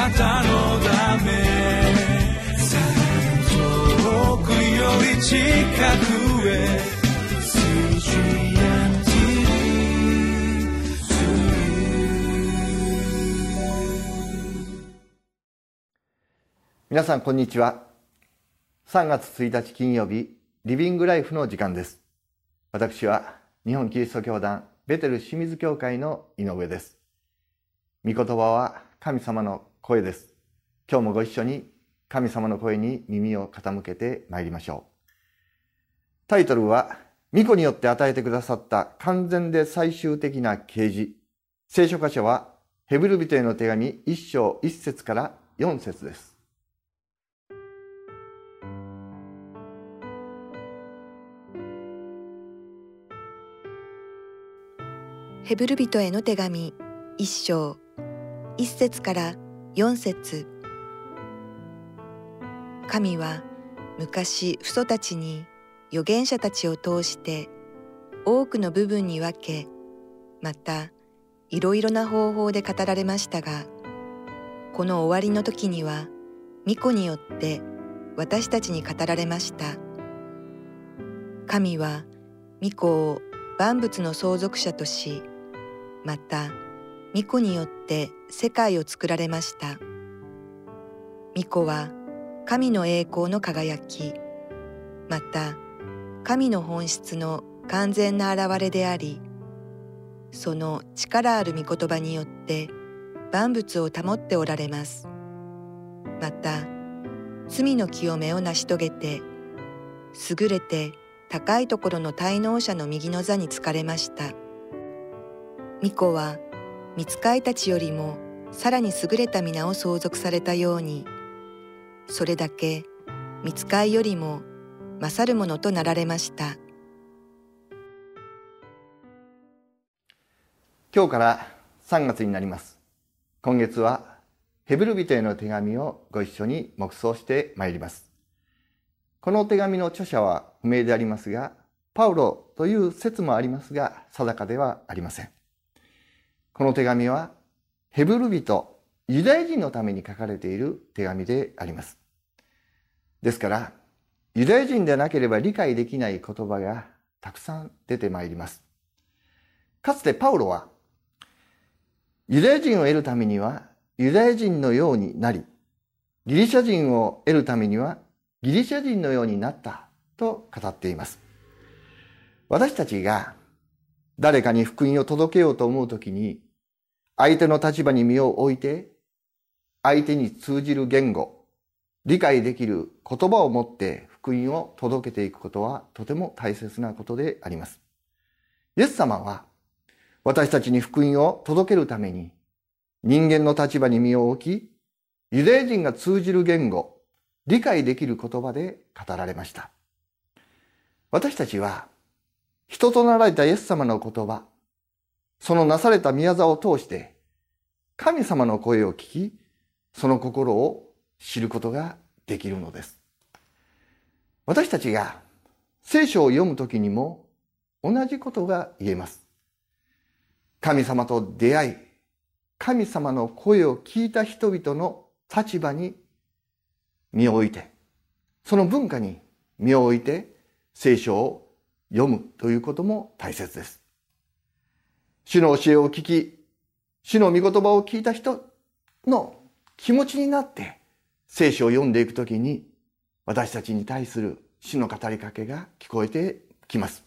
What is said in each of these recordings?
なたのため遠くより近くへ皆さんこんにちは。3月1日金曜日リビングライフの時間です。私は日本キリスト教団ベテル清水教会の井上です。御言葉は神様の声です。今日もご一緒に神様の声に耳を傾けてまいりましょう。タイトルは御子によって与えてくださった完全で最終的な啓示。聖書箇所はヘブル人への手紙1章1節から4節です。ヘブル人への手紙一章一節から四節。神は昔父祖たちに預言者たちを通して多くの部分に分けまたいろいろな方法で語られましたがこの終わりの時には巫女によって私たちに語られました。神は巫女を万物の相続者としまた巫女によって世界を作られました巫女は神の栄光の輝きまた神の本質の完全な現れでありその力ある御言葉によって万物を保っておられますまた罪の清めを成し遂げて優れて高いところの滞納者の右の座につかれました。巫女は見つかいたちよりもさらに優れた皆を相続されたようにそれだけ見つかいよりも勝るものとなられました。今日から3月になります。今月はヘブル人への手紙をご一緒に黙想してまいります。この手紙の著者は不明でありますがパウロという説もありますが定かではありません。この手紙はヘブル人、ユダヤ人のために書かれている手紙であります。ですから、ユダヤ人でなければ理解できない言葉がたくさん出てまいります。かつてパウロは、ユダヤ人を得るためにはユダヤ人のようになり、ギリシャ人を得るためにはギリシャ人のようになったと語っています。私たちが誰かに福音を届けようと思うときに相手の立場に身を置いて、相手に通じる言語、理解できる言葉を持って福音を届けていくことはとても大切なことであります。イエス様は私たちに福音を届けるために人間の立場に身を置き、ユダヤ人が通じる言語、理解できる言葉で語られました。私たちは人となられたイエス様の言葉、そのなされた宮沢を通して、神様の声を聞き、その心を知ることができるのです。私たちが聖書を読むときにも同じことが言えます。神様と出会い、神様の声を聞いた人々の立場に身を置いて、その文化に身を置いて聖書を読むということも大切です。主の教えを聞き、主の御言葉を聞いた人の気持ちになって聖書を読んでいくときに私たちに対する主の語りかけが聞こえてきます。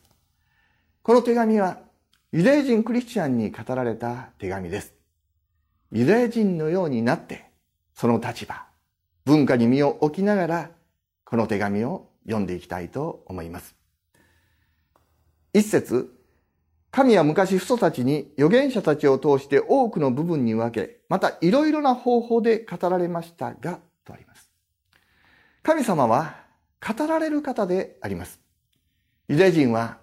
この手紙はユダヤ人クリスチャンに語られた手紙です。ユダヤ人のようになってその立場、文化に身を置きながらこの手紙を読んでいきたいと思います。一節、神は昔父祖たちに預言者たちを通して多くの部分に分け、またいろいろな方法で語られましたが、とあります。神様は語られる方であります。ユダヤ人は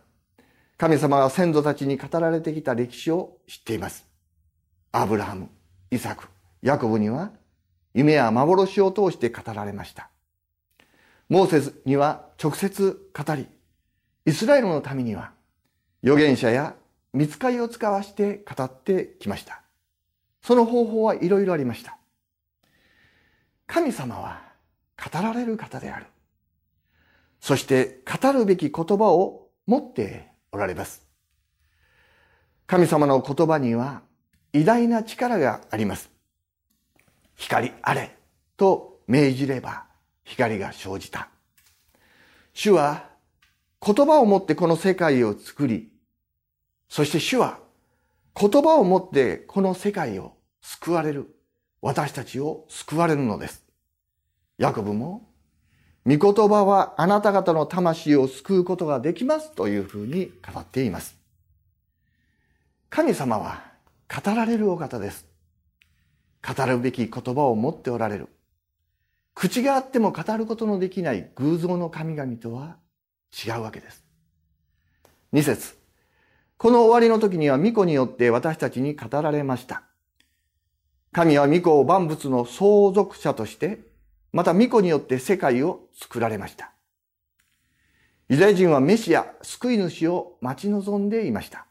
神様が先祖たちに語られてきた歴史を知っています。アブラハム、イサク、ヤコブには夢や幻を通して語られました。モーセスには直接語り、イスラエルのためには預言者や見つかりを使わして語ってきました。その方法はいろいろありました。神様は語られる方である。そして語るべき言葉を持っておられます。神様の言葉には偉大な力があります。光あれと命じれば光が生じた。主は言葉を持ってこの世界を作り、そして主は言葉を持ってこの世界を救われる。私たちを救われるのです。ヤコブも、御言葉はあなた方の魂を救うことができますというふうに語っています。神様は語られるお方です。語るべき言葉を持っておられる。口があっても語ることのできない偶像の神々とは違うわけです。二節この終わりの時には巫女によって私たちに語られました。神は巫女を万物の相続者として、また巫女によって世界を作られました。ユダヤ人はメシア、救い主を待ち望んでいました。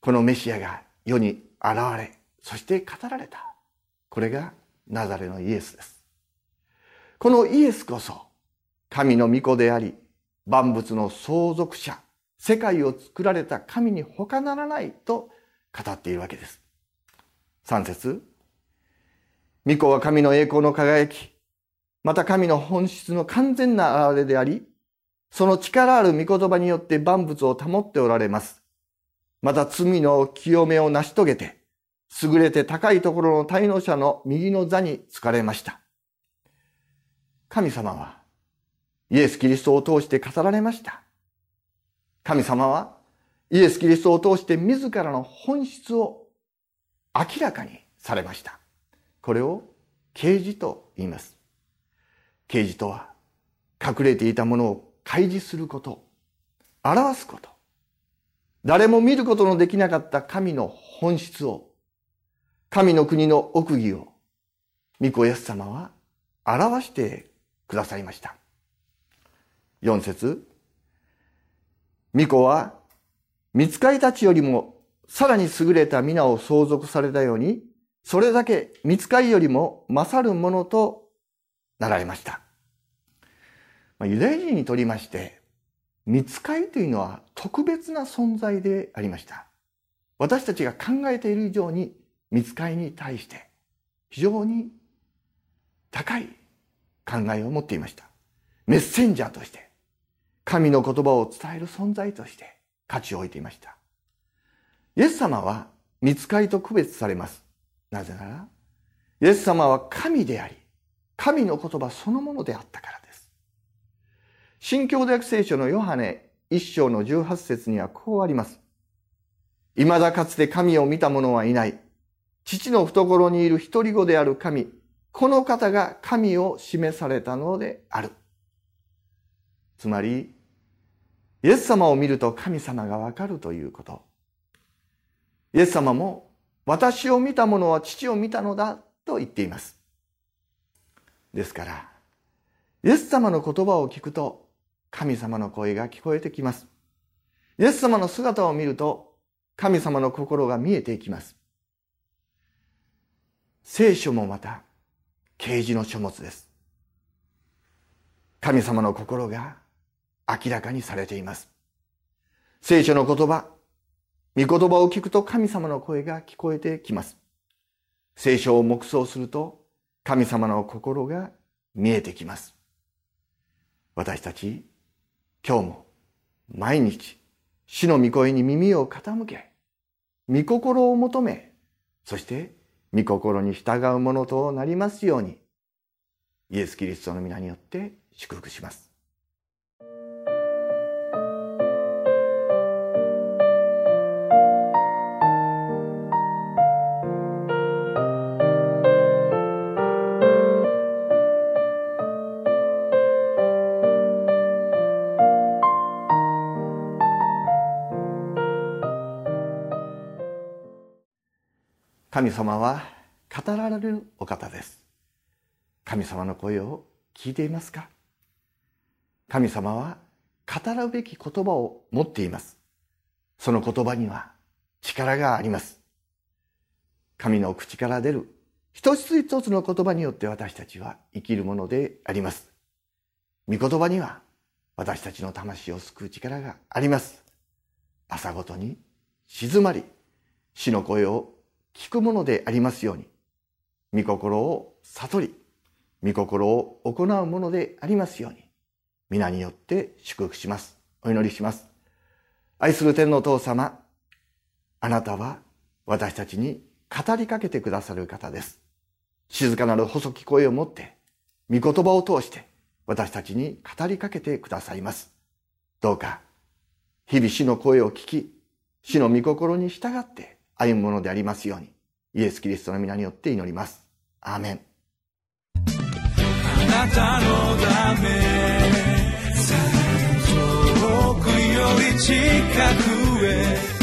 このメシアが世に現れ、そして語られた。これがナザレのイエスです。このイエスこそ、神の御子であり、万物の相続者、世界を作られた神に他ならないと語っているわけです。3節御子は神の栄光の輝き、また神の本質の完全な現れであり、その力ある御言葉によって万物を保っておられます。また罪の清めを成し遂げて、優れて高いところの滞納者の右の座に疲れました。神様は、イエス・キリストを通して語られました。神様は、イエス・キリストを通して自らの本質を明らかにされました。これを啓示と言います。啓示とは隠れていたものを開示すること、表すこと。誰も見ることのできなかった神の本質を、神の国の奥義を、御子イエス様は表してくださいました。四節御子は、見つかりたちよりもさらに優れた皆を相続されたように、それだけ見つかりよりも勝るものとなられました。ユダヤ人にとりまして、見つかりというのは特別な存在でありました。私たちが考えている以上に見つかりに対して非常に高い考えを持っていました。メッセンジャーとして、神の言葉を伝える存在として価値を置いていました。イエス様は見つかりと区別されます。なぜなら、イエス様は神であり、神の言葉そのものであったからです。新教約聖書のヨハネ一章の十八節にはこうあります。未だかつて神を見た者はいない。父の懐にいる一人子である神。この方が神を示されたのである。つまり、イエス様を見ると神様がわかるということ。イエス様も私を見た者は父を見たのだと言っています。ですから、イエス様の言葉を聞くと神様の声が聞こえてきます。イエス様の姿を見ると神様の心が見えていきます。聖書もまた啓示の書物です。神様の心が明らかにされています。聖書の言葉、御言葉を聞くと神様の声が聞こえてきます。聖書を黙想すると神様の心が見えてきます。私たち、今日も毎日、主の御声に耳を傾け、御心を求め、そして御心に従うものとなりますように、イエス・キリストの皆によって祝福します。神様は語られるお方です。神様の声を聞いていますか？神様は語るべき言葉を持っています。その言葉には力があります。神の口から出る一つ一つの言葉によって私たちは生きるものであります。御言葉には私たちの魂を救う力があります。朝ごとに静まり、死の声を聞くものでありますように、御心を悟り、御心を行うものでありますように、皆によって祝福します。お祈りします。愛する天の父様、あなたは私たちに語りかけてくださる方です。静かなる細き声を持って、御言葉を通して私たちに語りかけてくださいます。どうか、日々死の声を聞き、死の御心に従って歩むものでありますように、イエス・キリストの皆によって祈ります。アーメン。あなたのため、遠くより近くへ、